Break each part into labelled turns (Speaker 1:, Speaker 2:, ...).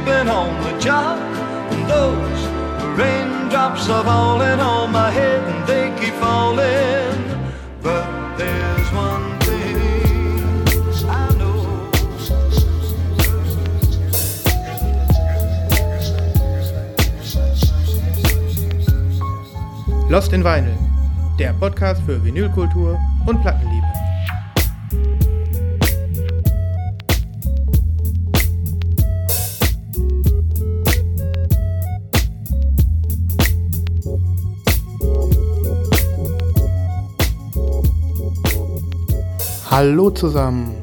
Speaker 1: Sleeping on the job, and those raindrops are falling on my head, and they keep falling. But there's one thing I know.
Speaker 2: Lost in Vinyl, der Podcast für Vinylkultur und Plattenliebe. Hallo zusammen.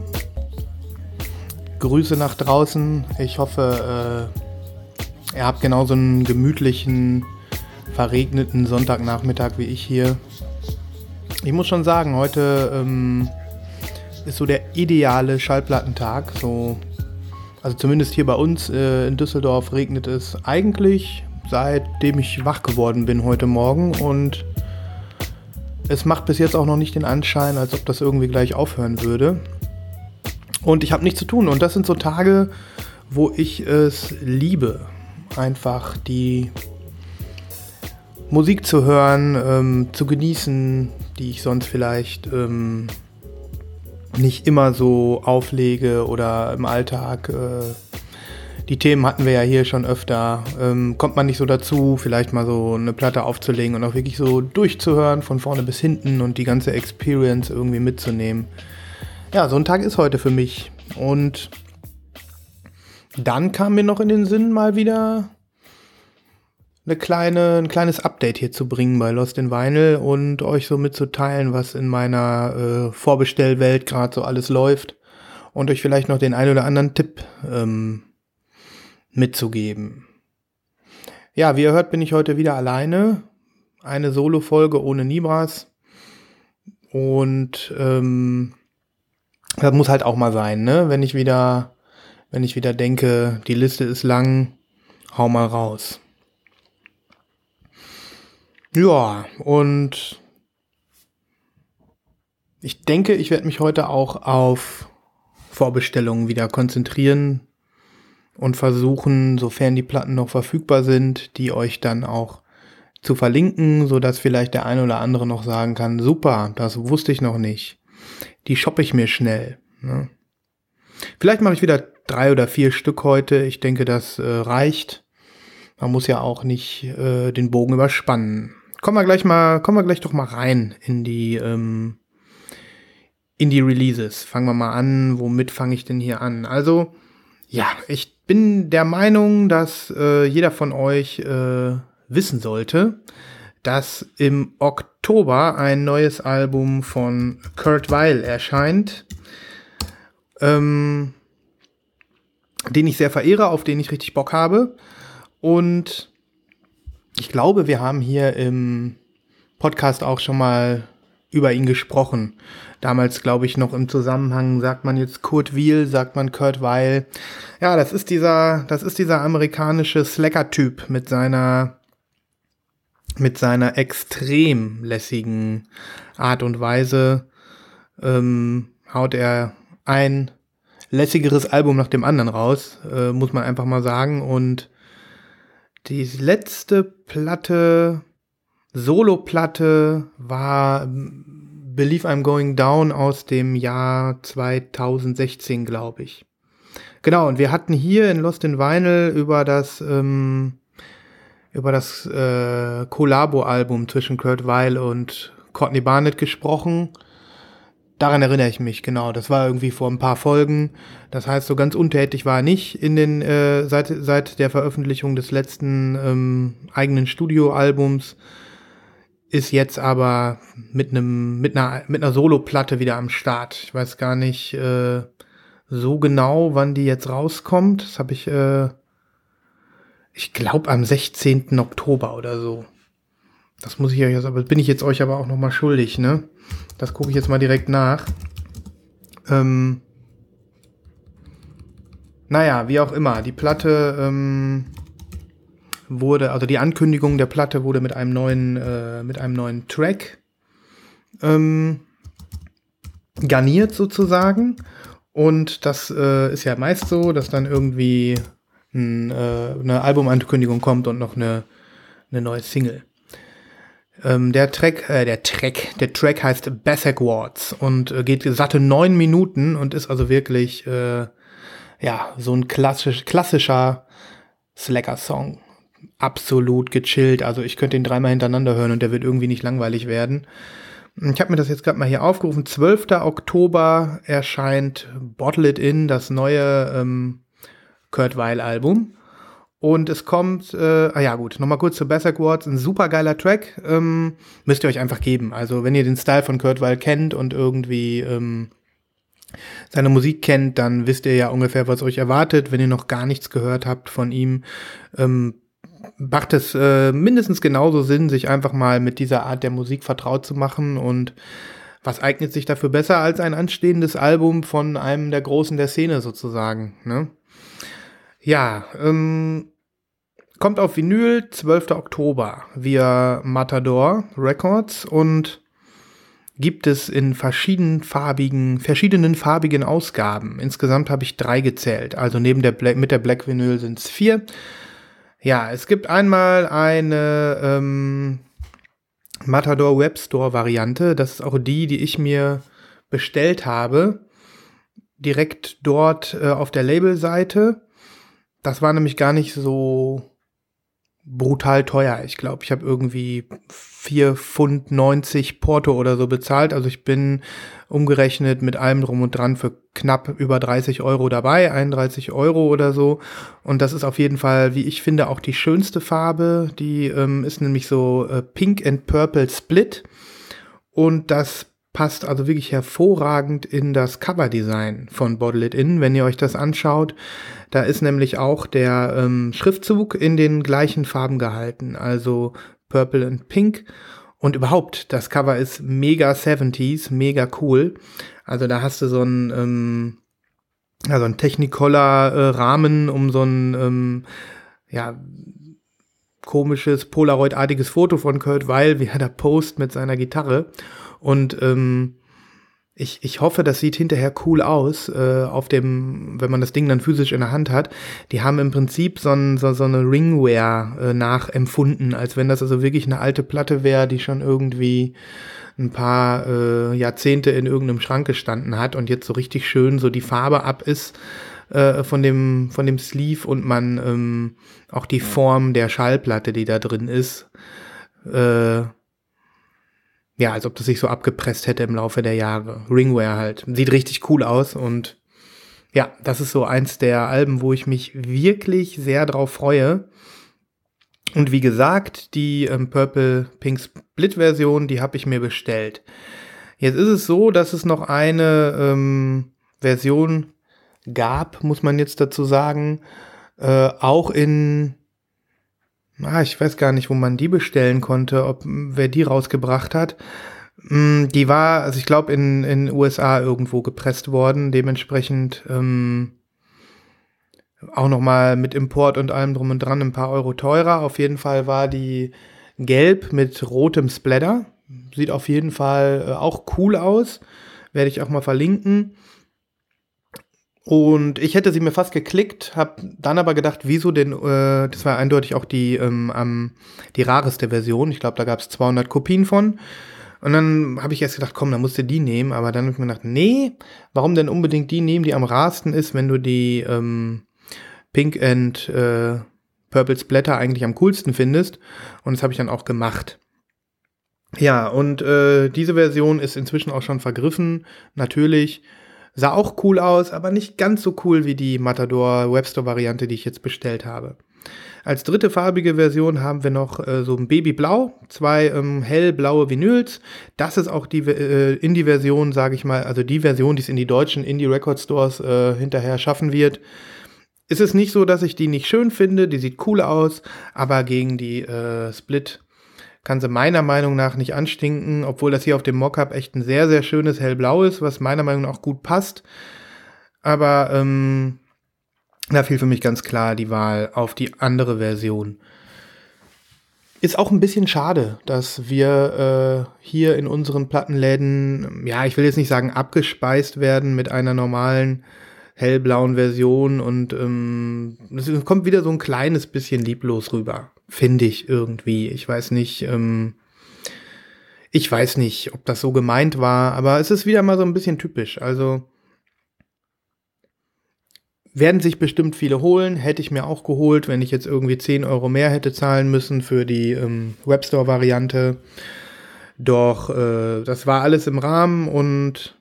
Speaker 2: Grüße nach draußen. Ich hoffe, äh, ihr habt genauso einen gemütlichen, verregneten Sonntagnachmittag wie ich hier. Ich muss schon sagen, heute ähm, ist so der ideale Schallplattentag. So, also zumindest hier bei uns äh, in Düsseldorf regnet es eigentlich seitdem ich wach geworden bin heute Morgen und es macht bis jetzt auch noch nicht den Anschein, als ob das irgendwie gleich aufhören würde. Und ich habe nichts zu tun. Und das sind so Tage, wo ich es liebe, einfach die Musik zu hören, ähm, zu genießen, die ich sonst vielleicht ähm, nicht immer so auflege oder im Alltag. Äh, die Themen hatten wir ja hier schon öfter. Ähm, kommt man nicht so dazu, vielleicht mal so eine Platte aufzulegen und auch wirklich so durchzuhören, von vorne bis hinten und die ganze Experience irgendwie mitzunehmen. Ja, so ein Tag ist heute für mich. Und dann kam mir noch in den Sinn, mal wieder eine kleine, ein kleines Update hier zu bringen bei Lost in Vinyl und euch so mitzuteilen, was in meiner äh, Vorbestellwelt gerade so alles läuft und euch vielleicht noch den ein oder anderen Tipp ähm, mitzugeben. Ja, wie ihr hört, bin ich heute wieder alleine. Eine Solo-Folge ohne Nibras. Und ähm, das muss halt auch mal sein, ne? Wenn ich wieder, wenn ich wieder denke, die Liste ist lang, hau mal raus. Ja, und ich denke, ich werde mich heute auch auf Vorbestellungen wieder konzentrieren, und versuchen, sofern die Platten noch verfügbar sind, die euch dann auch zu verlinken, so dass vielleicht der eine oder andere noch sagen kann, super, das wusste ich noch nicht. Die shoppe ich mir schnell. Ne? Vielleicht mache ich wieder drei oder vier Stück heute. Ich denke, das äh, reicht. Man muss ja auch nicht äh, den Bogen überspannen. Kommen wir gleich mal, kommen wir gleich doch mal rein in die ähm, in die Releases. Fangen wir mal an. Womit fange ich denn hier an? Also ja, ich bin der Meinung, dass äh, jeder von euch äh, wissen sollte, dass im Oktober ein neues Album von Kurt Weil erscheint, ähm, den ich sehr verehre, auf den ich richtig Bock habe. Und ich glaube, wir haben hier im Podcast auch schon mal über ihn gesprochen. Damals, glaube ich, noch im Zusammenhang, sagt man jetzt Kurt Wiel, sagt man Kurt Weil. Ja, das ist dieser, das ist dieser amerikanische Slacker-Typ mit seiner, mit seiner extrem lässigen Art und Weise, ähm, haut er ein lässigeres Album nach dem anderen raus, äh, muss man einfach mal sagen. Und die letzte Platte, Solo-Platte war Believe I'm Going Down aus dem Jahr 2016, glaube ich. Genau, und wir hatten hier in Lost in Vinyl über das, ähm, über das äh, Collabo-Album zwischen Kurt Weil und Courtney Barnett gesprochen. Daran erinnere ich mich, genau. Das war irgendwie vor ein paar Folgen. Das heißt, so ganz untätig war er nicht in den, äh, seit, seit der Veröffentlichung des letzten ähm, eigenen Studioalbums ist jetzt aber mit einem mit einer mit einer Solo-Platte wieder am Start. Ich weiß gar nicht äh, so genau, wann die jetzt rauskommt. Das habe ich äh, ich glaube am 16. Oktober oder so. Das muss ich euch jetzt, aber bin ich jetzt euch aber auch noch mal schuldig, ne? Das gucke ich jetzt mal direkt nach. Ähm, naja, wie auch immer, die Platte ähm, wurde, also die Ankündigung der Platte wurde mit einem neuen, äh, mit einem neuen Track ähm, garniert sozusagen. Und das äh, ist ja meist so, dass dann irgendwie ein, äh, eine Albumankündigung kommt und noch eine, eine neue Single. Ähm, der Track, äh, der Track, der Track heißt Backwards und äh, geht satte neun Minuten und ist also wirklich äh, ja so ein klassisch, klassischer Slacker-Song. Absolut gechillt. Also ich könnte ihn dreimal hintereinander hören und der wird irgendwie nicht langweilig werden. Ich habe mir das jetzt gerade mal hier aufgerufen. 12. Oktober erscheint Bottle It In, das neue ähm, Kurt Weil Album. Und es kommt, äh, ah ja gut, nochmal kurz zu Bass Awards, ein super geiler Track, ähm, müsst ihr euch einfach geben. Also wenn ihr den Style von Kurt Weil kennt und irgendwie ähm, seine Musik kennt, dann wisst ihr ja ungefähr, was euch erwartet. Wenn ihr noch gar nichts gehört habt von ihm, ähm, macht es äh, mindestens genauso Sinn, sich einfach mal mit dieser Art der Musik vertraut zu machen und was eignet sich dafür besser als ein anstehendes Album von einem der Großen der Szene sozusagen, ne? Ja, ähm, kommt auf Vinyl 12. Oktober via Matador Records und gibt es in verschiedenen farbigen, verschiedenen farbigen Ausgaben. Insgesamt habe ich drei gezählt. Also neben der Black, mit der Black Vinyl sind es vier. Ja, es gibt einmal eine ähm, Matador Webstore Variante. Das ist auch die, die ich mir bestellt habe. Direkt dort äh, auf der Labelseite. Das war nämlich gar nicht so brutal teuer. Ich glaube, ich habe irgendwie 4,90 Pfund Porto oder so bezahlt. Also ich bin umgerechnet mit allem drum und dran für knapp über 30 Euro dabei, 31 Euro oder so. Und das ist auf jeden Fall, wie ich finde, auch die schönste Farbe. Die ähm, ist nämlich so äh, Pink and Purple Split. Und das passt also wirklich hervorragend in das Coverdesign von Bottle It In, wenn ihr euch das anschaut. Da ist nämlich auch der ähm, Schriftzug in den gleichen Farben gehalten, also Purple und Pink. Und überhaupt, das Cover ist mega 70s, mega cool. Also da hast du so ein, ähm, also ein Technicolor-Rahmen äh, um so ein, ähm, ja, komisches Polaroid-artiges Foto von Kurt Weil, wie er da post mit seiner Gitarre. Und ähm, ich, ich hoffe, das sieht hinterher cool aus, äh, auf dem, wenn man das Ding dann physisch in der Hand hat. Die haben im Prinzip so, ein, so, so eine Ringware äh, nachempfunden, als wenn das also wirklich eine alte Platte wäre, die schon irgendwie ein paar äh, Jahrzehnte in irgendeinem Schrank gestanden hat und jetzt so richtig schön so die Farbe ab ist äh, von dem von dem Sleeve und man ähm, auch die Form der Schallplatte, die da drin ist, äh, ja, als ob das sich so abgepresst hätte im Laufe der Jahre. Ringware halt. Sieht richtig cool aus und ja, das ist so eins der Alben, wo ich mich wirklich sehr drauf freue. Und wie gesagt, die ähm, Purple Pink Split Version, die habe ich mir bestellt. Jetzt ist es so, dass es noch eine ähm, Version gab, muss man jetzt dazu sagen, äh, auch in ah, ich weiß gar nicht, wo man die bestellen konnte, ob wer die rausgebracht hat. Mm, die war, also ich glaube, in in USA irgendwo gepresst worden, dementsprechend ähm, auch noch mal mit Import und allem drum und dran ein paar Euro teurer. Auf jeden Fall war die gelb mit rotem Splatter. Sieht auf jeden Fall äh, auch cool aus. Werde ich auch mal verlinken. Und ich hätte sie mir fast geklickt, habe dann aber gedacht, wieso denn, äh, das war eindeutig auch die, ähm, ähm, die rareste Version. Ich glaube, da gab es 200 Kopien von. Und dann habe ich erst gedacht, komm, dann musst du die nehmen. Aber dann habe ich mir gedacht, nee, warum denn unbedingt die nehmen, die am rarsten ist, wenn du die ähm, Pink and äh, Purple Splatter eigentlich am coolsten findest. Und das habe ich dann auch gemacht. Ja, und äh, diese Version ist inzwischen auch schon vergriffen, natürlich. Sah auch cool aus, aber nicht ganz so cool wie die Matador Webstore-Variante, die ich jetzt bestellt habe. Als dritte farbige Version haben wir noch äh, so ein Babyblau, zwei ähm, hellblaue Vinyls. Das ist auch die äh, Indie-Version, sage ich mal, also die Version, die es in die deutschen Indie-Record-Stores äh, hinterher schaffen wird. ist es nicht so, dass ich die nicht schön finde, die sieht cool aus, aber gegen die äh, Split kann sie meiner Meinung nach nicht anstinken, obwohl das hier auf dem Mockup echt ein sehr, sehr schönes hellblau ist, was meiner Meinung nach gut passt. Aber ähm, da fiel für mich ganz klar die Wahl auf die andere Version. Ist auch ein bisschen schade, dass wir äh, hier in unseren Plattenläden, ja, ich will jetzt nicht sagen abgespeist werden mit einer normalen hellblauen Version und ähm, es kommt wieder so ein kleines bisschen lieblos rüber, finde ich irgendwie. Ich weiß nicht, ähm, ich weiß nicht, ob das so gemeint war, aber es ist wieder mal so ein bisschen typisch. Also werden sich bestimmt viele holen, hätte ich mir auch geholt, wenn ich jetzt irgendwie 10 Euro mehr hätte zahlen müssen für die ähm, Webstore-Variante. Doch äh, das war alles im Rahmen und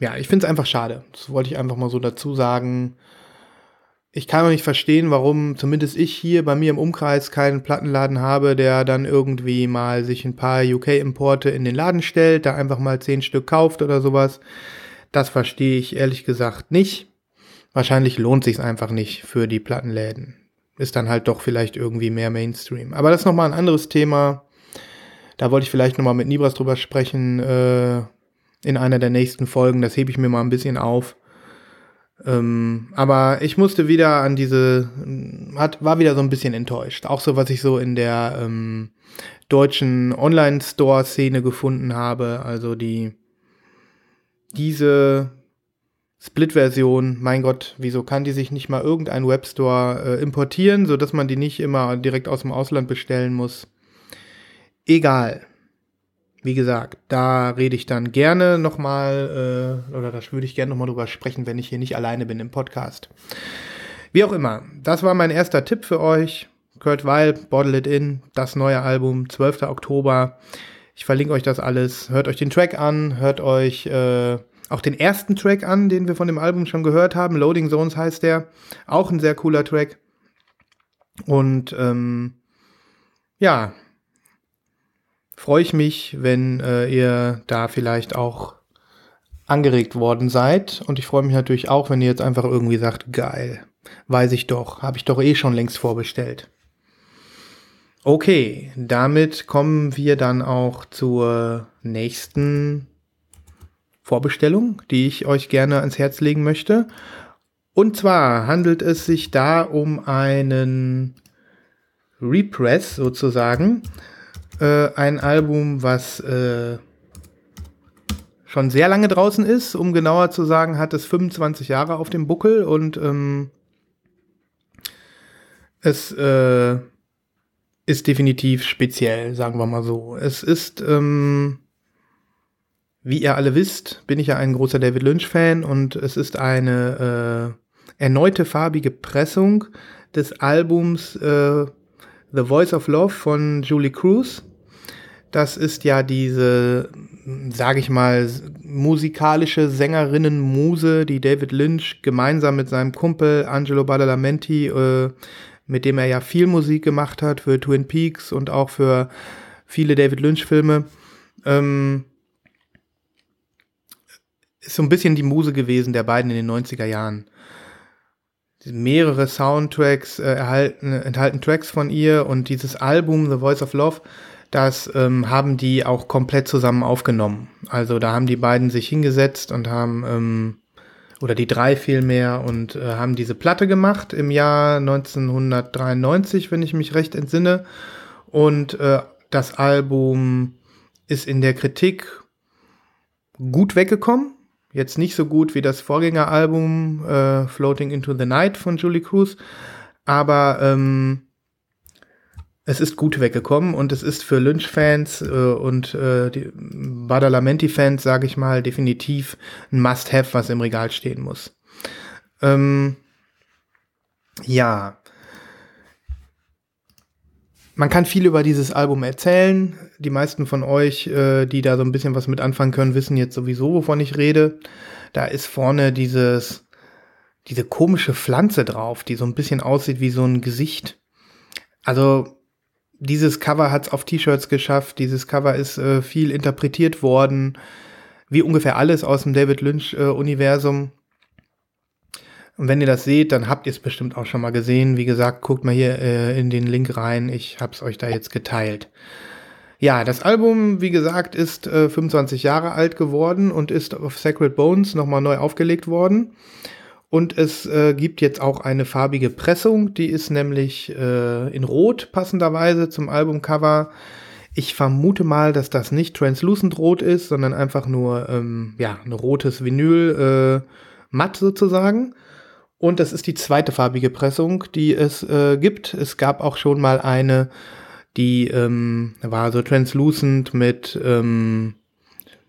Speaker 2: ja, ich finde es einfach schade. Das wollte ich einfach mal so dazu sagen. Ich kann auch nicht verstehen, warum zumindest ich hier bei mir im Umkreis keinen Plattenladen habe, der dann irgendwie mal sich ein paar UK-Importe in den Laden stellt, da einfach mal 10 Stück kauft oder sowas. Das verstehe ich ehrlich gesagt nicht. Wahrscheinlich lohnt sich einfach nicht für die Plattenläden. Ist dann halt doch vielleicht irgendwie mehr Mainstream. Aber das ist nochmal ein anderes Thema. Da wollte ich vielleicht nochmal mit Nibras drüber sprechen äh, in einer der nächsten Folgen. Das hebe ich mir mal ein bisschen auf. Ähm, aber ich musste wieder an diese, hat, war wieder so ein bisschen enttäuscht. Auch so, was ich so in der ähm, deutschen Online-Store-Szene gefunden habe. Also die, diese Split-Version, mein Gott, wieso kann die sich nicht mal irgendein Webstore äh, importieren, sodass man die nicht immer direkt aus dem Ausland bestellen muss? Egal. Wie gesagt, da rede ich dann gerne nochmal, äh, oder da würde ich gerne nochmal drüber sprechen, wenn ich hier nicht alleine bin im Podcast. Wie auch immer, das war mein erster Tipp für euch. Kurt Weil, Bottle It In, das neue Album, 12. Oktober. Ich verlinke euch das alles. Hört euch den Track an, hört euch äh, auch den ersten Track an, den wir von dem Album schon gehört haben. Loading Zones heißt der. Auch ein sehr cooler Track. Und ähm, ja, freue ich mich, wenn äh, ihr da vielleicht auch angeregt worden seid. Und ich freue mich natürlich auch, wenn ihr jetzt einfach irgendwie sagt, geil, weiß ich doch, habe ich doch eh schon längst vorbestellt. Okay, damit kommen wir dann auch zur nächsten Vorbestellung, die ich euch gerne ans Herz legen möchte. Und zwar handelt es sich da um einen Repress sozusagen. Äh, ein Album, was äh, schon sehr lange draußen ist. Um genauer zu sagen, hat es 25 Jahre auf dem Buckel und ähm, es äh, ist definitiv speziell, sagen wir mal so. Es ist ähm, wie ihr alle wisst, bin ich ja ein großer David Lynch-Fan und es ist eine äh, erneute farbige Pressung des Albums äh, The Voice of Love von Julie Cruz. Das ist ja diese, sage ich mal, musikalische Sängerinnen-Muse, die David Lynch gemeinsam mit seinem Kumpel Angelo Badalamenti, äh, mit dem er ja viel Musik gemacht hat für Twin Peaks und auch für viele David Lynch-Filme, ähm, ist so ein bisschen die Muse gewesen der beiden in den 90er Jahren. Mehrere Soundtracks äh, erhalten, enthalten Tracks von ihr und dieses Album The Voice of Love, das ähm, haben die auch komplett zusammen aufgenommen. Also da haben die beiden sich hingesetzt und haben, ähm, oder die drei vielmehr, und äh, haben diese Platte gemacht im Jahr 1993, wenn ich mich recht entsinne. Und äh, das Album ist in der Kritik gut weggekommen. Jetzt nicht so gut wie das Vorgängeralbum äh, Floating into the Night von Julie Cruz, aber ähm, es ist gut weggekommen und es ist für Lynch-Fans äh, und äh, Badalamenti-Fans, sage ich mal, definitiv ein Must-Have, was im Regal stehen muss. Ähm, ja, man kann viel über dieses Album erzählen. Die meisten von euch, äh, die da so ein bisschen was mit anfangen können, wissen jetzt sowieso, wovon ich rede. Da ist vorne dieses, diese komische Pflanze drauf, die so ein bisschen aussieht wie so ein Gesicht. Also dieses Cover hat es auf T-Shirts geschafft. Dieses Cover ist äh, viel interpretiert worden, wie ungefähr alles aus dem David Lynch-Universum. Und wenn ihr das seht, dann habt ihr es bestimmt auch schon mal gesehen. Wie gesagt, guckt mal hier äh, in den Link rein. Ich habe es euch da jetzt geteilt. Ja, das Album, wie gesagt, ist äh, 25 Jahre alt geworden und ist auf Sacred Bones nochmal neu aufgelegt worden. Und es äh, gibt jetzt auch eine farbige Pressung, die ist nämlich äh, in Rot passenderweise zum Albumcover. Ich vermute mal, dass das nicht translucent rot ist, sondern einfach nur ähm, ja, ein rotes Vinyl äh, matt sozusagen. Und das ist die zweite farbige Pressung, die es äh, gibt. Es gab auch schon mal eine, die ähm, war so translucent mit, ähm,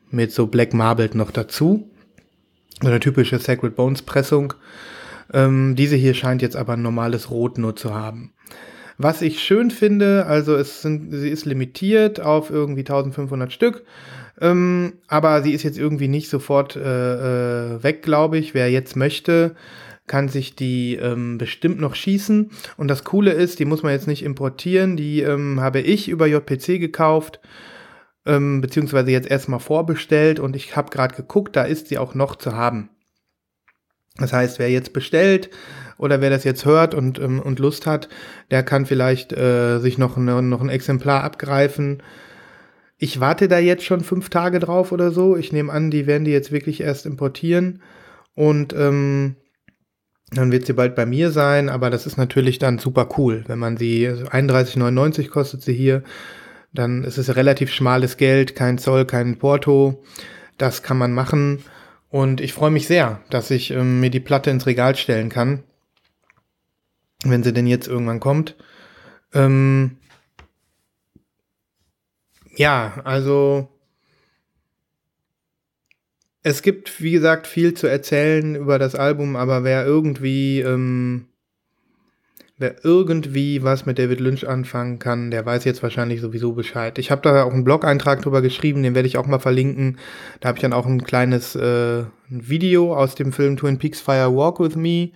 Speaker 2: mit so Black Marbled noch dazu. Eine typische Sacred Bones Pressung. Ähm, diese hier scheint jetzt aber ein normales Rot nur zu haben. Was ich schön finde, also es sind, sie ist limitiert auf irgendwie 1500 Stück. Ähm, aber sie ist jetzt irgendwie nicht sofort äh, äh, weg, glaube ich. Wer jetzt möchte, kann sich die ähm, bestimmt noch schießen. Und das Coole ist, die muss man jetzt nicht importieren. Die ähm, habe ich über JPC gekauft, ähm, beziehungsweise jetzt erstmal vorbestellt. Und ich habe gerade geguckt, da ist sie auch noch zu haben. Das heißt, wer jetzt bestellt oder wer das jetzt hört und, ähm, und Lust hat, der kann vielleicht äh, sich noch, ne, noch ein Exemplar abgreifen. Ich warte da jetzt schon fünf Tage drauf oder so. Ich nehme an, die werden die jetzt wirklich erst importieren. Und ähm, dann wird sie bald bei mir sein, aber das ist natürlich dann super cool, wenn man sie, also 31,99 kostet sie hier, dann ist es relativ schmales Geld, kein Zoll, kein Porto, das kann man machen und ich freue mich sehr, dass ich ähm, mir die Platte ins Regal stellen kann, wenn sie denn jetzt irgendwann kommt. Ähm, ja, also es gibt, wie gesagt, viel zu erzählen über das Album, aber wer irgendwie, ähm, wer irgendwie was mit David Lynch anfangen kann, der weiß jetzt wahrscheinlich sowieso Bescheid. Ich habe da auch einen Blog-Eintrag drüber geschrieben, den werde ich auch mal verlinken. Da habe ich dann auch ein kleines äh, Video aus dem Film Twin Peaks Fire Walk with Me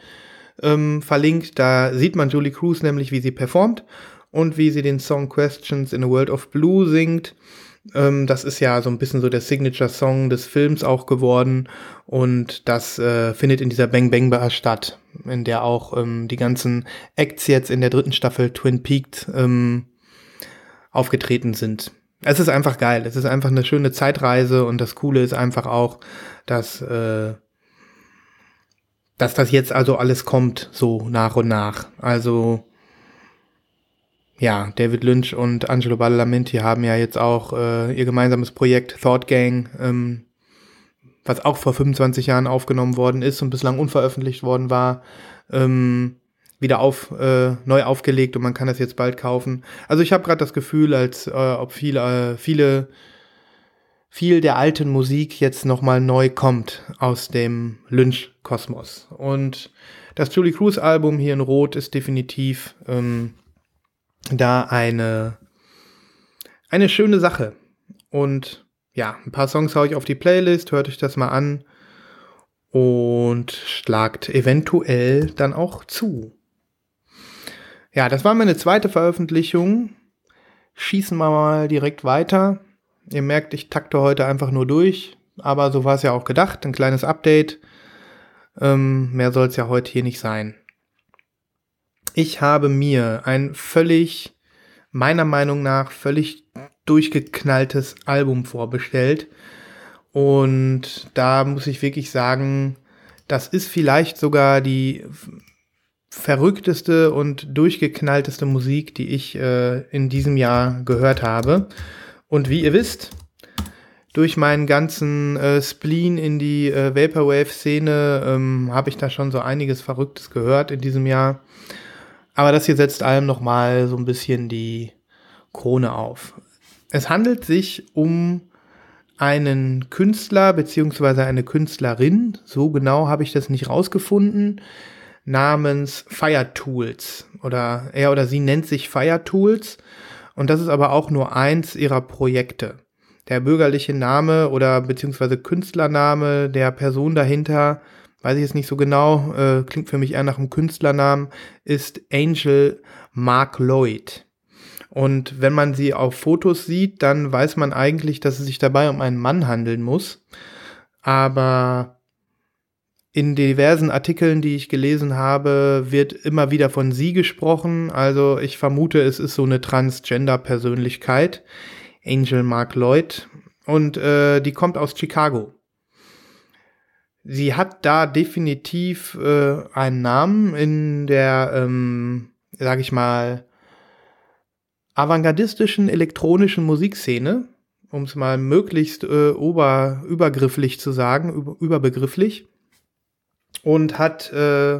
Speaker 2: ähm, verlinkt. Da sieht man Julie Cruz nämlich, wie sie performt und wie sie den Song Questions in a World of Blue singt. Ähm, das ist ja so ein bisschen so der Signature-Song des Films auch geworden. Und das äh, findet in dieser Bang Bang Bar statt, in der auch ähm, die ganzen Acts jetzt in der dritten Staffel Twin Peaks ähm, aufgetreten sind. Es ist einfach geil. Es ist einfach eine schöne Zeitreise und das Coole ist einfach auch, dass, äh, dass das jetzt also alles kommt, so nach und nach. Also ja, David Lynch und Angelo Badalamenti haben ja jetzt auch äh, ihr gemeinsames Projekt Thought Gang, ähm, was auch vor 25 Jahren aufgenommen worden ist und bislang unveröffentlicht worden war, ähm, wieder auf, äh, neu aufgelegt und man kann das jetzt bald kaufen. Also ich habe gerade das Gefühl, als äh, ob viele, äh, viele, viel der alten Musik jetzt nochmal neu kommt aus dem Lynch-Kosmos. Und das Julie Cruz-Album hier in Rot ist definitiv ähm, da eine, eine schöne Sache. Und ja, ein paar Songs haue ich auf die Playlist, hört euch das mal an und schlagt eventuell dann auch zu. Ja, das war meine zweite Veröffentlichung. Schießen wir mal direkt weiter. Ihr merkt, ich takte heute einfach nur durch, aber so war es ja auch gedacht. Ein kleines Update. Ähm, mehr soll es ja heute hier nicht sein. Ich habe mir ein völlig, meiner Meinung nach, völlig durchgeknalltes Album vorbestellt. Und da muss ich wirklich sagen, das ist vielleicht sogar die verrückteste und durchgeknallteste Musik, die ich äh, in diesem Jahr gehört habe. Und wie ihr wisst, durch meinen ganzen äh, Spleen in die äh, Vaporwave-Szene ähm, habe ich da schon so einiges Verrücktes gehört in diesem Jahr. Aber das hier setzt allem nochmal so ein bisschen die Krone auf. Es handelt sich um einen Künstler beziehungsweise eine Künstlerin, so genau habe ich das nicht rausgefunden, namens Fire Tools oder er oder sie nennt sich Fire Tools und das ist aber auch nur eins ihrer Projekte. Der bürgerliche Name oder beziehungsweise Künstlername der Person dahinter weiß ich jetzt nicht so genau, äh, klingt für mich eher nach einem Künstlernamen, ist Angel Mark Lloyd. Und wenn man sie auf Fotos sieht, dann weiß man eigentlich, dass es sich dabei um einen Mann handeln muss. Aber in diversen Artikeln, die ich gelesen habe, wird immer wieder von sie gesprochen. Also ich vermute, es ist so eine Transgender-Persönlichkeit. Angel Mark Lloyd. Und äh, die kommt aus Chicago. Sie hat da definitiv äh, einen Namen in der, ähm, sag ich mal, avantgardistischen elektronischen Musikszene, um es mal möglichst äh, ober, übergrifflich zu sagen, über, überbegrifflich. Und hat äh,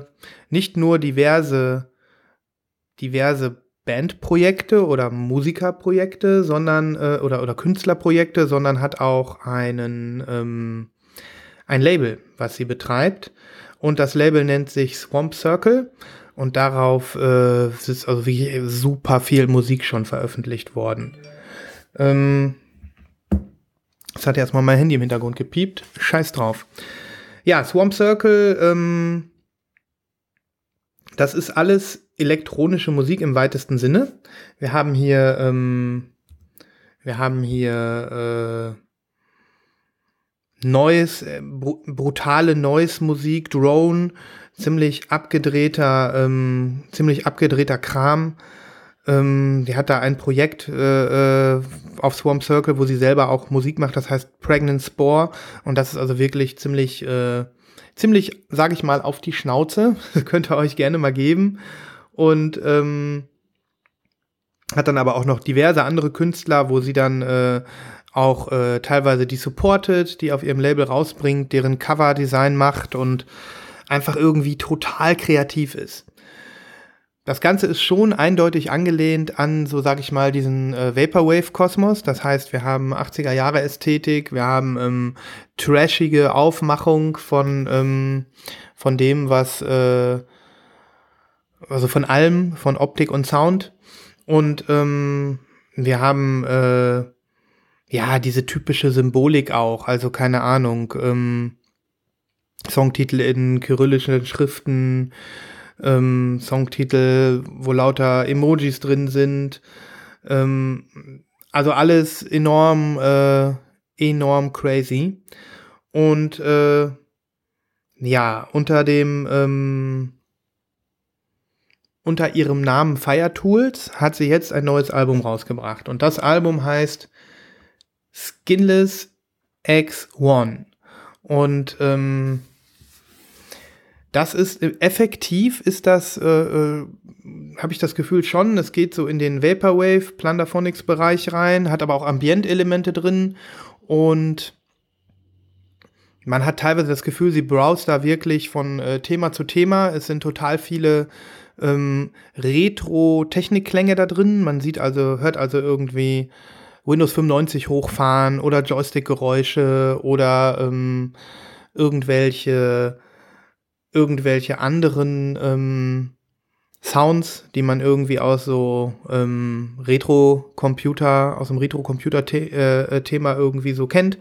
Speaker 2: nicht nur diverse, diverse Bandprojekte oder Musikerprojekte, sondern äh, oder, oder Künstlerprojekte, sondern hat auch einen ähm, ein Label, was sie betreibt. Und das Label nennt sich Swamp Circle. Und darauf äh, ist also wirklich super viel Musik schon veröffentlicht worden. Ähm, das hat erstmal mein Handy im Hintergrund gepiept. Scheiß drauf. Ja, Swamp Circle, ähm, das ist alles elektronische Musik im weitesten Sinne. Wir haben hier, ähm, wir haben hier äh, neues, äh, br brutale Noise-Musik, Drone, ziemlich abgedrehter, ähm, ziemlich abgedrehter Kram. Ähm, die hat da ein Projekt äh, äh, auf Swamp Circle, wo sie selber auch Musik macht, das heißt Pregnant Spore. Und das ist also wirklich ziemlich, äh, ziemlich, sage ich mal, auf die Schnauze. könnt ihr euch gerne mal geben. Und ähm, hat dann aber auch noch diverse andere Künstler, wo sie dann äh, auch äh, teilweise die supportet, die auf ihrem Label rausbringt, deren Cover-Design macht und einfach irgendwie total kreativ ist. Das Ganze ist schon eindeutig angelehnt an, so sag ich mal, diesen äh, Vaporwave-Kosmos. Das heißt, wir haben 80er-Jahre-Ästhetik, wir haben ähm, trashige Aufmachung von, ähm, von dem, was, äh, also von allem, von Optik und Sound. Und ähm, wir haben, äh, ja, diese typische Symbolik auch, also keine Ahnung, ähm, Songtitel in kyrillischen Schriften, ähm, Songtitel, wo lauter Emojis drin sind. Ähm, also alles enorm, äh, enorm crazy. Und äh, ja, unter dem ähm, unter ihrem Namen Fire Tools hat sie jetzt ein neues Album rausgebracht. Und das Album heißt Skinless X1. Und ähm, das ist effektiv, ist das, äh, äh, habe ich das Gefühl schon. Es geht so in den Vaporwave, Plunderphonics Bereich rein, hat aber auch Ambient-Elemente drin und man hat teilweise das Gefühl, sie browst da wirklich von äh, Thema zu Thema. Es sind total viele ähm, Retro-Technikklänge da drin. Man sieht also, hört also irgendwie Windows 95 hochfahren oder Joystick-Geräusche oder ähm, irgendwelche irgendwelche anderen ähm, Sounds, die man irgendwie aus so ähm, Retro-Computer, aus dem Retro-Computer-Thema äh, irgendwie so kennt.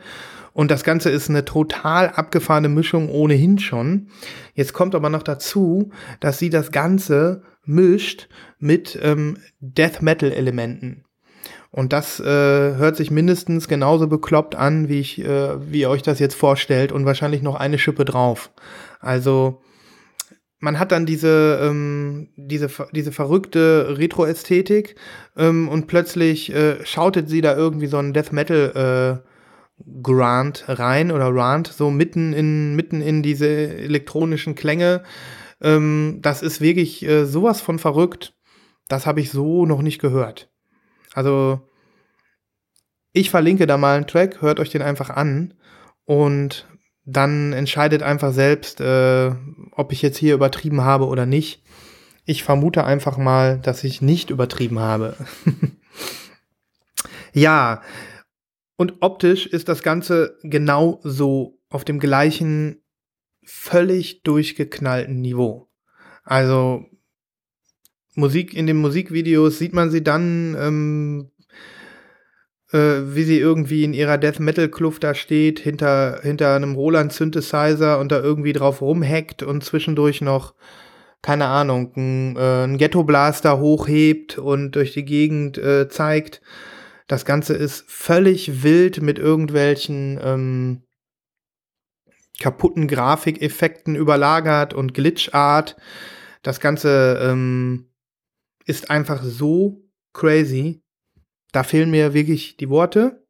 Speaker 2: Und das Ganze ist eine total abgefahrene Mischung ohnehin schon. Jetzt kommt aber noch dazu, dass sie das Ganze mischt mit ähm, Death Metal-Elementen. Und das äh, hört sich mindestens genauso bekloppt an, wie ich, äh, wie ihr euch das jetzt vorstellt, und wahrscheinlich noch eine Schippe drauf. Also man hat dann diese, ähm, diese, diese verrückte Retro-Ästhetik ähm, und plötzlich äh, schautet sie da irgendwie so einen Death Metal äh, Grant rein oder Rant, so mitten in, mitten in diese elektronischen Klänge. Ähm, das ist wirklich äh, sowas von verrückt. Das habe ich so noch nicht gehört. Also, ich verlinke da mal einen Track, hört euch den einfach an und dann entscheidet einfach selbst, äh, ob ich jetzt hier übertrieben habe oder nicht. Ich vermute einfach mal, dass ich nicht übertrieben habe. ja, und optisch ist das Ganze genau so auf dem gleichen völlig durchgeknallten Niveau. Also Musik in den Musikvideos sieht man sie dann ähm, äh, wie sie irgendwie in ihrer Death Metal Kluft da steht, hinter, hinter einem Roland Synthesizer und da irgendwie drauf rumhackt und zwischendurch noch, keine Ahnung, ein, äh, ein Ghetto Blaster hochhebt und durch die Gegend äh, zeigt. Das Ganze ist völlig wild mit irgendwelchen, ähm, kaputten Grafikeffekten überlagert und Glitchart. Das Ganze ähm, ist einfach so crazy. Da fehlen mir wirklich die Worte.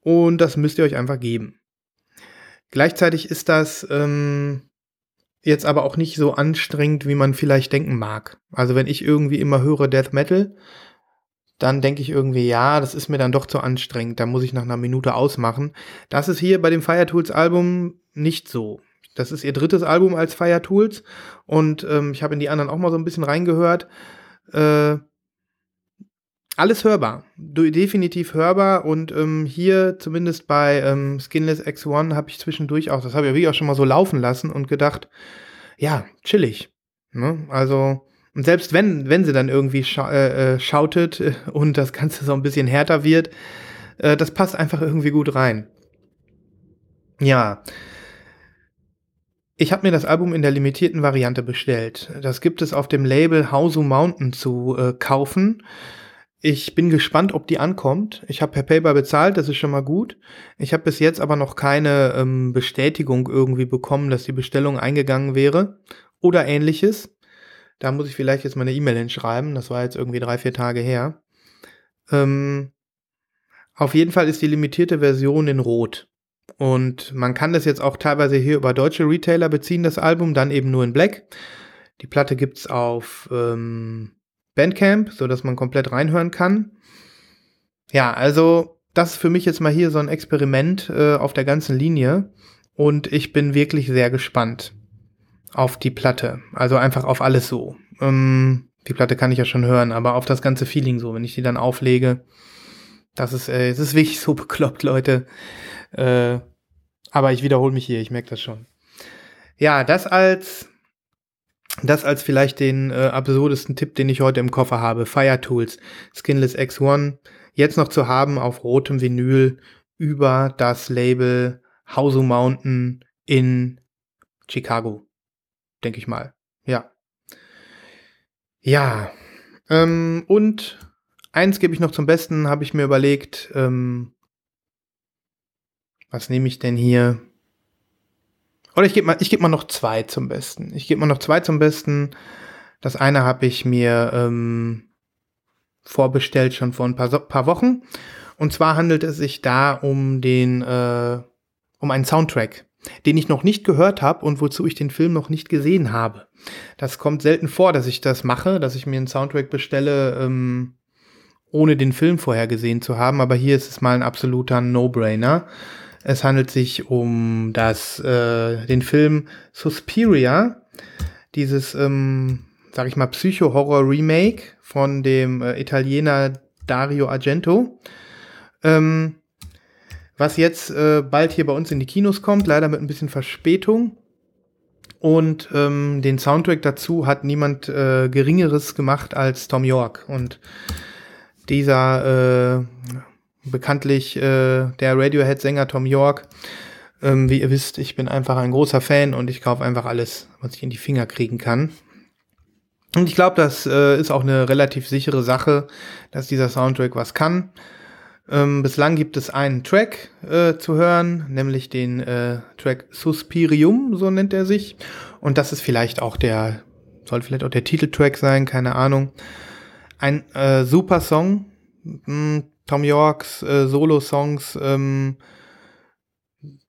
Speaker 2: Und das müsst ihr euch einfach geben. Gleichzeitig ist das ähm, jetzt aber auch nicht so anstrengend, wie man vielleicht denken mag. Also wenn ich irgendwie immer höre Death Metal, dann denke ich irgendwie, ja, das ist mir dann doch zu anstrengend, da muss ich nach einer Minute ausmachen. Das ist hier bei dem Fire Tools Album nicht so. Das ist ihr drittes Album als Fire Tools und ähm, ich habe in die anderen auch mal so ein bisschen reingehört. Äh, alles hörbar, definitiv hörbar und ähm, hier zumindest bei ähm, Skinless X1 habe ich zwischendurch auch, das habe ich wirklich auch schon mal so laufen lassen und gedacht, ja, chillig. Ne? Also und selbst wenn, wenn sie dann irgendwie scha äh, äh schautet und das Ganze so ein bisschen härter wird, äh, das passt einfach irgendwie gut rein. Ja. Ich habe mir das Album in der limitierten Variante bestellt. Das gibt es auf dem Label House Mountain zu äh, kaufen. Ich bin gespannt, ob die ankommt. Ich habe per PayPal bezahlt, das ist schon mal gut. Ich habe bis jetzt aber noch keine ähm, Bestätigung irgendwie bekommen, dass die Bestellung eingegangen wäre oder ähnliches. Da muss ich vielleicht jetzt mal eine E-Mail hinschreiben. Das war jetzt irgendwie drei, vier Tage her. Ähm, auf jeden Fall ist die limitierte Version in Rot. Und man kann das jetzt auch teilweise hier über deutsche Retailer beziehen, das Album, dann eben nur in Black. Die Platte gibt's auf ähm, Bandcamp, sodass man komplett reinhören kann. Ja, also das ist für mich jetzt mal hier so ein Experiment äh, auf der ganzen Linie. Und ich bin wirklich sehr gespannt auf die Platte. Also einfach auf alles so. Ähm, die Platte kann ich ja schon hören, aber auf das ganze Feeling so, wenn ich die dann auflege. Das ist, äh, es ist wirklich so bekloppt, Leute. Äh, aber ich wiederhole mich hier, ich merke das schon. Ja, das als das als vielleicht den äh, absurdesten Tipp, den ich heute im Koffer habe. Fire Tools, Skinless X1, jetzt noch zu haben auf rotem Vinyl über das Label House Mountain in Chicago denke ich mal. Ja. Ja. Ähm, und eins gebe ich noch zum Besten, habe ich mir überlegt. Ähm, was nehme ich denn hier? Oder ich gebe mal, ich gebe mal noch zwei zum Besten. Ich gebe mal noch zwei zum Besten. Das eine habe ich mir ähm, vorbestellt schon vor ein paar, paar Wochen. Und zwar handelt es sich da um den, äh, um einen Soundtrack den ich noch nicht gehört habe und wozu ich den Film noch nicht gesehen habe. Das kommt selten vor, dass ich das mache, dass ich mir einen Soundtrack bestelle, ähm, ohne den Film vorher gesehen zu haben, aber hier ist es mal ein absoluter No-Brainer. Es handelt sich um das, äh, den Film Suspiria, dieses, ähm, sag ich mal, Psycho-Horror-Remake von dem äh, Italiener Dario Argento. Ähm, was jetzt äh, bald hier bei uns in die Kinos kommt, leider mit ein bisschen Verspätung. Und ähm, den Soundtrack dazu hat niemand äh, Geringeres gemacht als Tom York. Und dieser äh, bekanntlich äh, der Radiohead-Sänger Tom York, ähm, wie ihr wisst, ich bin einfach ein großer Fan und ich kaufe einfach alles, was ich in die Finger kriegen kann. Und ich glaube, das äh, ist auch eine relativ sichere Sache, dass dieser Soundtrack was kann. Ähm, bislang gibt es einen Track äh, zu hören, nämlich den äh, Track Suspirium, so nennt er sich. Und das ist vielleicht auch der, soll vielleicht auch der Titeltrack sein, keine Ahnung. Ein äh, super Song. Hm, Tom Yorks äh, Solo-Songs ähm,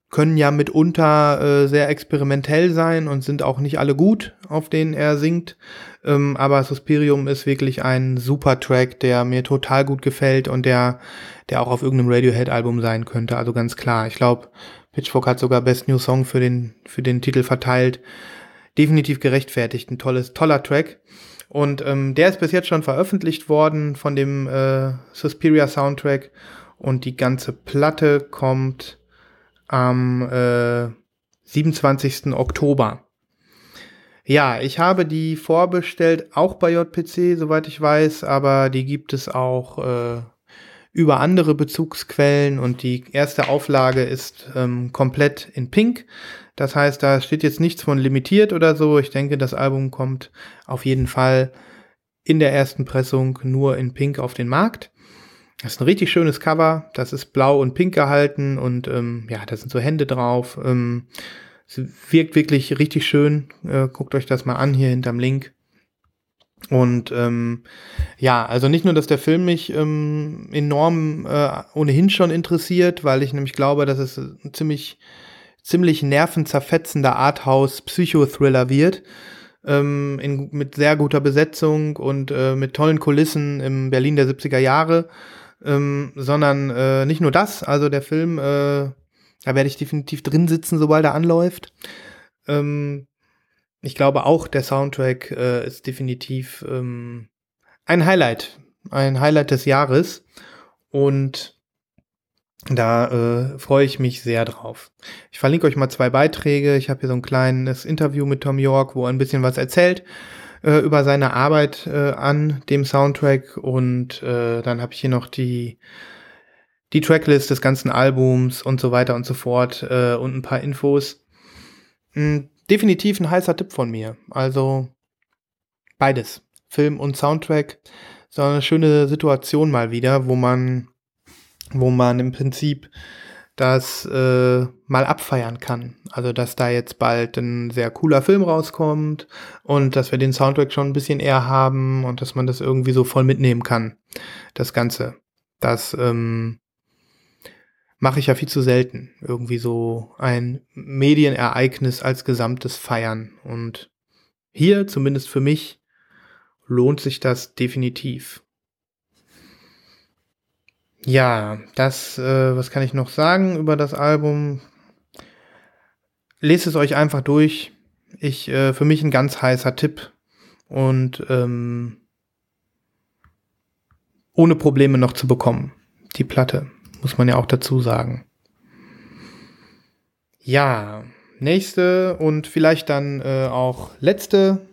Speaker 2: können ja mitunter äh, sehr experimentell sein und sind auch nicht alle gut, auf denen er singt. Ähm, aber Suspirium ist wirklich ein super Track, der mir total gut gefällt und der, der auch auf irgendeinem Radiohead-Album sein könnte. Also ganz klar. Ich glaube, Pitchfork hat sogar Best New Song für den, für den Titel verteilt. Definitiv gerechtfertigt. Ein tolles, toller Track. Und ähm, der ist bis jetzt schon veröffentlicht worden von dem äh, Suspiria Soundtrack. Und die ganze Platte kommt am äh, 27. Oktober. Ja, ich habe die vorbestellt, auch bei JPC, soweit ich weiß, aber die gibt es auch äh, über andere Bezugsquellen und die erste Auflage ist ähm, komplett in Pink. Das heißt, da steht jetzt nichts von limitiert oder so. Ich denke, das Album kommt auf jeden Fall in der ersten Pressung nur in Pink auf den Markt. Das ist ein richtig schönes Cover. Das ist blau und pink gehalten und ähm, ja, da sind so Hände drauf. Ähm, es wirkt wirklich richtig schön. Äh, guckt euch das mal an hier hinterm Link. Und ähm, ja, also nicht nur, dass der Film mich ähm, enorm äh, ohnehin schon interessiert, weil ich nämlich glaube, dass es ein ziemlich, ziemlich nervenzerfetzender Arthouse-Psychothriller wird. Ähm, in, mit sehr guter Besetzung und äh, mit tollen Kulissen im Berlin der 70er Jahre. Ähm, sondern äh, nicht nur das, also der Film, äh, da werde ich definitiv drin sitzen, sobald er anläuft. Ähm, ich glaube auch, der Soundtrack äh, ist definitiv ähm, ein Highlight, ein Highlight des Jahres. Und da äh, freue ich mich sehr drauf. Ich verlinke euch mal zwei Beiträge. Ich habe hier so ein kleines Interview mit Tom York, wo er ein bisschen was erzählt äh, über seine Arbeit äh, an dem Soundtrack. Und äh, dann habe ich hier noch die, die Tracklist des ganzen Albums und so weiter und so fort äh, und ein paar Infos. Mhm definitiv ein heißer Tipp von mir. Also beides, Film und Soundtrack. So eine schöne Situation mal wieder, wo man, wo man im Prinzip das äh, mal abfeiern kann. Also dass da jetzt bald ein sehr cooler Film rauskommt und dass wir den Soundtrack schon ein bisschen eher haben und dass man das irgendwie so voll mitnehmen kann. Das Ganze. Das ähm, mache ich ja viel zu selten. Irgendwie so ein Medienereignis als Gesamtes feiern. Und hier, zumindest für mich, lohnt sich das definitiv. Ja, das, äh, was kann ich noch sagen über das Album? Lest es euch einfach durch. Ich, äh, für mich ein ganz heißer Tipp. Und ähm, ohne Probleme noch zu bekommen, die Platte muss man ja auch dazu sagen. Ja, nächste und vielleicht dann äh, auch letzte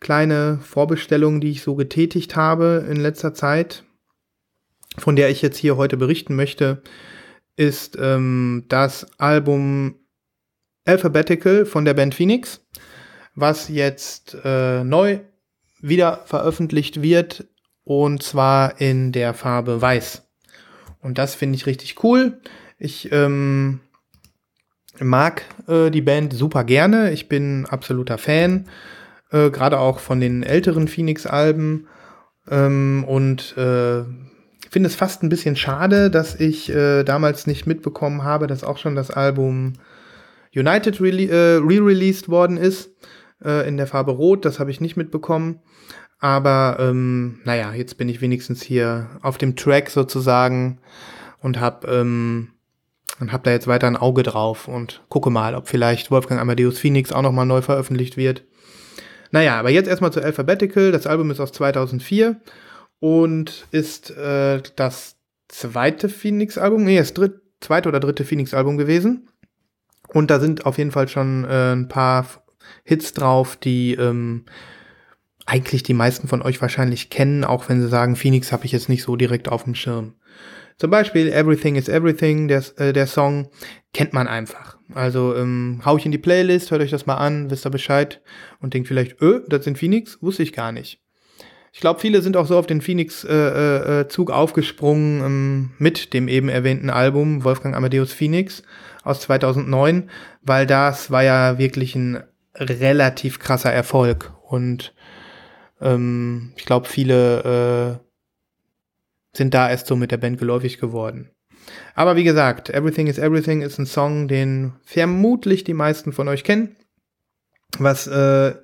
Speaker 2: kleine Vorbestellung, die ich so getätigt habe in letzter Zeit, von der ich jetzt hier heute berichten möchte, ist ähm, das Album Alphabetical von der Band Phoenix, was jetzt äh, neu wieder veröffentlicht wird und zwar in der Farbe Weiß. Und das finde ich richtig cool. Ich ähm, mag äh, die Band super gerne. Ich bin absoluter Fan, äh, gerade auch von den älteren Phoenix-Alben. Ähm, und äh, finde es fast ein bisschen schade, dass ich äh, damals nicht mitbekommen habe, dass auch schon das Album United äh, re-released worden ist äh, in der Farbe Rot. Das habe ich nicht mitbekommen. Aber ähm, naja, jetzt bin ich wenigstens hier auf dem Track sozusagen und hab, ähm, und hab da jetzt weiter ein Auge drauf und gucke mal, ob vielleicht Wolfgang Amadeus Phoenix auch nochmal neu veröffentlicht wird. Naja, aber jetzt erstmal zu Alphabetical. Das Album ist aus 2004 und ist äh, das zweite Phoenix-Album, nee, das dritte, zweite oder dritte Phoenix-Album gewesen. Und da sind auf jeden Fall schon äh, ein paar Hits drauf, die ähm, eigentlich die meisten von euch wahrscheinlich kennen, auch wenn sie sagen, Phoenix habe ich jetzt nicht so direkt auf dem Schirm. Zum Beispiel Everything is Everything, der, äh, der Song, kennt man einfach. Also ähm, hau ich in die Playlist, hört euch das mal an, wisst ihr Bescheid und denkt vielleicht, öh, das sind Phoenix, wusste ich gar nicht. Ich glaube, viele sind auch so auf den Phoenix-Zug äh, äh, aufgesprungen ähm, mit dem eben erwähnten Album Wolfgang Amadeus Phoenix aus 2009, weil das war ja wirklich ein relativ krasser Erfolg und ähm, ich glaube, viele äh, sind da erst so mit der Band geläufig geworden. Aber wie gesagt, Everything is Everything ist ein Song, den vermutlich die meisten von euch kennen. Was äh,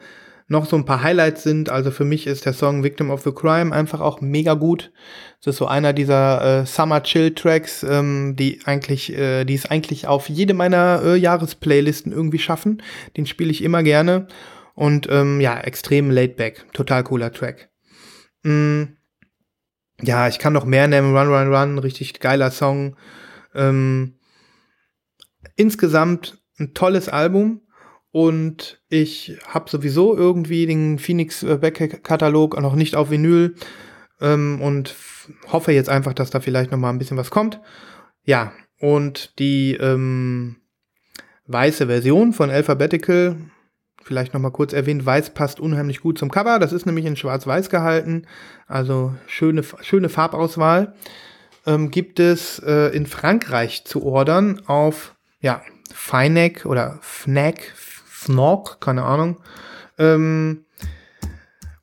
Speaker 2: noch so ein paar Highlights sind. Also für mich ist der Song Victim of the Crime einfach auch mega gut. Das ist so einer dieser äh, Summer Chill Tracks, ähm, die eigentlich, äh, die es eigentlich auf jede meiner äh, Jahresplaylisten irgendwie schaffen. Den spiele ich immer gerne. Und ähm, ja, extrem laid back. Total cooler Track. Mm, ja, ich kann noch mehr nennen. Run, Run, Run, richtig geiler Song. Ähm, insgesamt ein tolles Album. Und ich habe sowieso irgendwie den Phoenix Back-Katalog noch nicht auf Vinyl. Ähm, und hoffe jetzt einfach, dass da vielleicht noch mal ein bisschen was kommt. Ja, und die ähm, weiße Version von Alphabetical vielleicht nochmal kurz erwähnt, weiß passt unheimlich gut zum Cover. Das ist nämlich in schwarz-weiß gehalten. Also schöne, schöne Farbauswahl. Ähm, gibt es äh, in Frankreich zu ordern auf, ja, Feinec oder Fnac, Fnock, keine Ahnung. Ähm,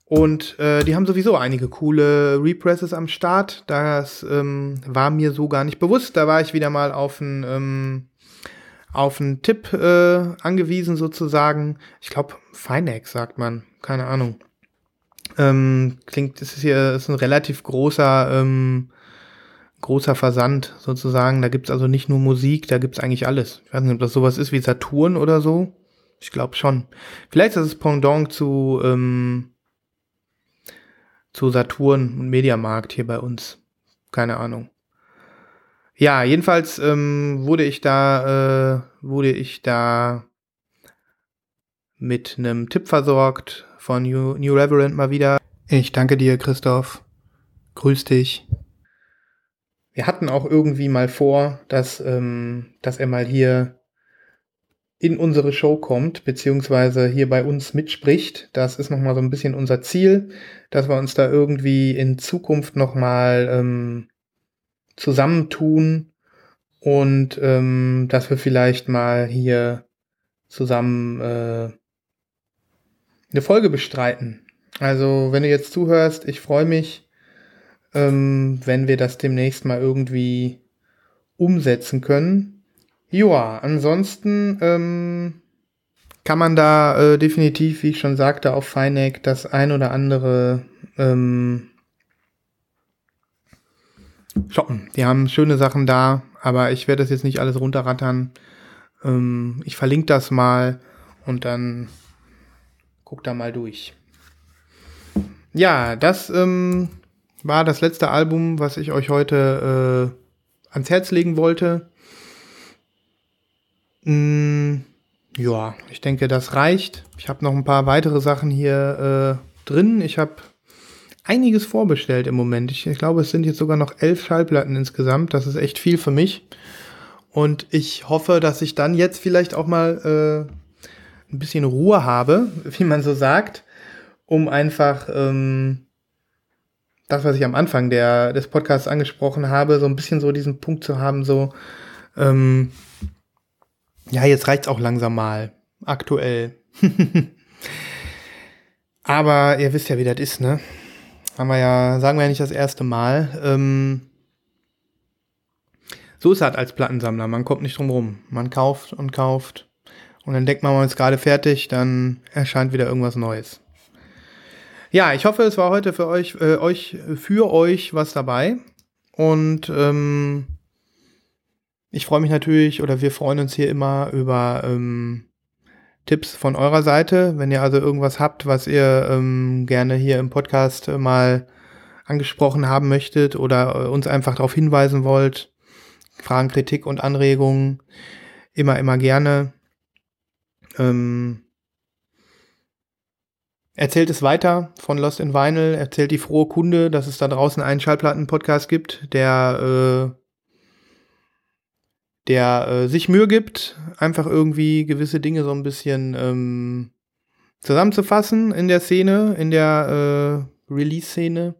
Speaker 2: und äh, die haben sowieso einige coole Represses am Start. Das ähm, war mir so gar nicht bewusst. Da war ich wieder mal auf ein ähm, auf einen Tipp äh, angewiesen sozusagen. Ich glaube, Finex sagt man, keine Ahnung. Ähm, klingt, das ist hier ist ein relativ großer ähm, großer Versand sozusagen. Da gibt's also nicht nur Musik, da gibt's eigentlich alles. Ich weiß nicht, ob das sowas ist wie Saturn oder so. Ich glaube schon. Vielleicht ist es Pendant zu ähm, zu Saturn und Mediamarkt hier bei uns. Keine Ahnung. Ja, jedenfalls ähm, wurde ich da, äh, wurde ich da mit einem Tipp versorgt von New, New Reverend mal wieder. Ich danke dir, Christoph. Grüß dich. Wir hatten auch irgendwie mal vor, dass, ähm, dass er mal hier in unsere Show kommt, beziehungsweise hier bei uns mitspricht. Das ist nochmal so ein bisschen unser Ziel, dass wir uns da irgendwie in Zukunft nochmal ähm, zusammentun und ähm, dass wir vielleicht mal hier zusammen äh, eine Folge bestreiten. Also wenn du jetzt zuhörst, ich freue mich, ähm, wenn wir das demnächst mal irgendwie umsetzen können. Ja, ansonsten ähm, kann man da äh, definitiv, wie ich schon sagte, auf Finec das ein oder andere ähm, shoppen. Die haben schöne Sachen da, aber ich werde das jetzt nicht alles runterrattern. Ähm, ich verlinke das mal und dann guck da mal durch. Ja, das ähm, war das letzte Album, was ich euch heute äh, ans Herz legen wollte. Mm, ja, ich denke, das reicht. Ich habe noch ein paar weitere Sachen hier äh, drin. Ich habe einiges vorbestellt im Moment. Ich, ich, glaube, es sind jetzt sogar noch elf Schallplatten insgesamt. Das ist echt viel für mich. Und ich hoffe, dass ich dann jetzt vielleicht auch mal äh, ein bisschen Ruhe habe, wie man so sagt, um einfach ähm, das, was ich am Anfang der, des Podcasts angesprochen habe, so ein bisschen so diesen Punkt zu haben, so, ähm, ja, jetzt reicht's auch langsam mal. Aktuell. Aber ihr wisst ja, wie das ist, ne? Haben wir ja, sagen wir ja nicht das erste Mal. Ähm, so ist halt als Plattensammler. Man kommt nicht drum rum. Man kauft und kauft. Und dann denkt man, man ist gerade fertig, dann erscheint wieder irgendwas Neues. Ja, ich hoffe, es war heute für euch, äh, euch für euch was dabei. Und ähm, ich freue mich natürlich, oder wir freuen uns hier immer über ähm, Tipps von eurer Seite. Wenn ihr also irgendwas habt, was ihr ähm, gerne hier im Podcast mal angesprochen haben möchtet oder äh, uns einfach darauf hinweisen wollt, Fragen, Kritik und Anregungen, immer, immer gerne. Ähm, erzählt es weiter von Lost in Vinyl, erzählt die frohe Kunde, dass es da draußen einen Schallplatten-Podcast gibt, der äh, der äh, sich Mühe gibt, einfach irgendwie gewisse Dinge so ein bisschen ähm, zusammenzufassen in der Szene, in der äh, Release-Szene.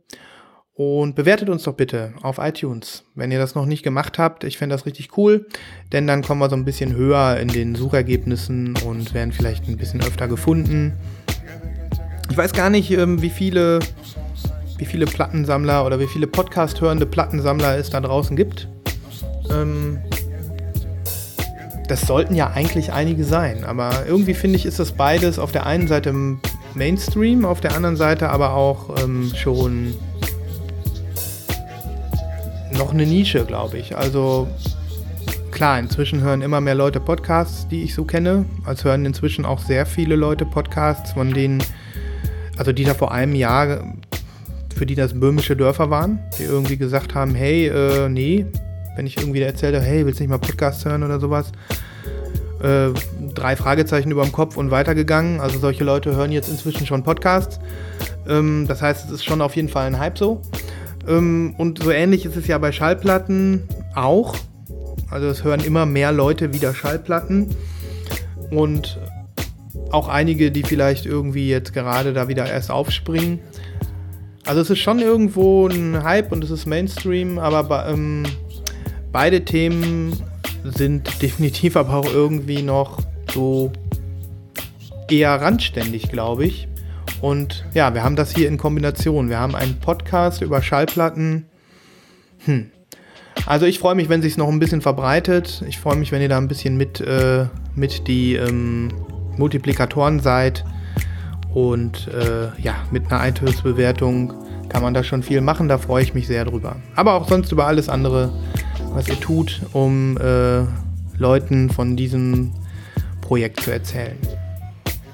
Speaker 2: Und bewertet uns doch bitte auf iTunes, wenn ihr das noch nicht gemacht habt. Ich fände das richtig cool, denn dann kommen wir so ein bisschen höher in den Suchergebnissen und werden vielleicht ein bisschen öfter gefunden. Ich weiß gar nicht, ähm, wie viele, wie viele Plattensammler oder wie viele Podcast-hörende Plattensammler es da draußen gibt. Ähm, das sollten ja eigentlich einige sein, aber irgendwie finde ich, ist das beides auf der einen Seite Mainstream, auf der anderen Seite aber auch ähm, schon noch eine Nische, glaube ich. Also klar, inzwischen hören immer mehr Leute Podcasts, die ich so kenne. Als hören inzwischen auch sehr viele Leute Podcasts, von denen, also die da vor einem Jahr, für die das böhmische Dörfer waren, die irgendwie gesagt haben, hey, äh, nee, wenn ich irgendwie erzählte, hey, willst du nicht mal Podcast hören oder sowas? Äh, drei Fragezeichen über dem Kopf und weitergegangen. Also solche Leute hören jetzt inzwischen schon Podcasts. Ähm, das heißt, es ist schon auf jeden Fall ein Hype so. Ähm, und so ähnlich ist es ja bei Schallplatten auch. Also es hören immer mehr Leute wieder Schallplatten. Und auch einige, die vielleicht irgendwie jetzt gerade da wieder erst aufspringen. Also es ist schon irgendwo ein Hype und es ist Mainstream, aber ähm, beide Themen sind definitiv aber auch irgendwie noch so eher randständig, glaube ich. Und ja, wir haben das hier in Kombination. Wir haben einen Podcast über Schallplatten. Hm. Also ich freue mich, wenn sich es noch ein bisschen verbreitet. Ich freue mich, wenn ihr da ein bisschen mit, äh, mit die ähm, Multiplikatoren seid. Und äh, ja, mit einer iTunes-Bewertung kann man da schon viel machen. Da freue ich mich sehr drüber. Aber auch sonst über alles andere, was ihr tut, um äh, Leuten von diesem Projekt zu erzählen.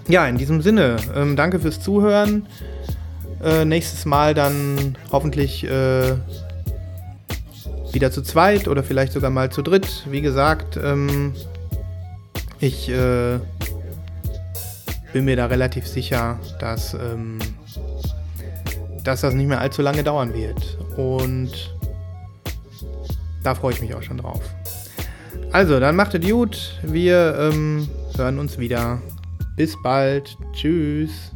Speaker 2: Ja, in diesem Sinne, ähm, danke fürs Zuhören. Äh, nächstes Mal dann hoffentlich äh, wieder zu zweit oder vielleicht sogar mal zu dritt. Wie gesagt, ähm, ich äh, bin mir da relativ sicher, dass, ähm, dass das nicht mehr allzu lange dauern wird. Und da freue ich mich auch schon drauf. Also, dann macht es gut. Wir ähm, hören uns wieder. Bis bald. Tschüss.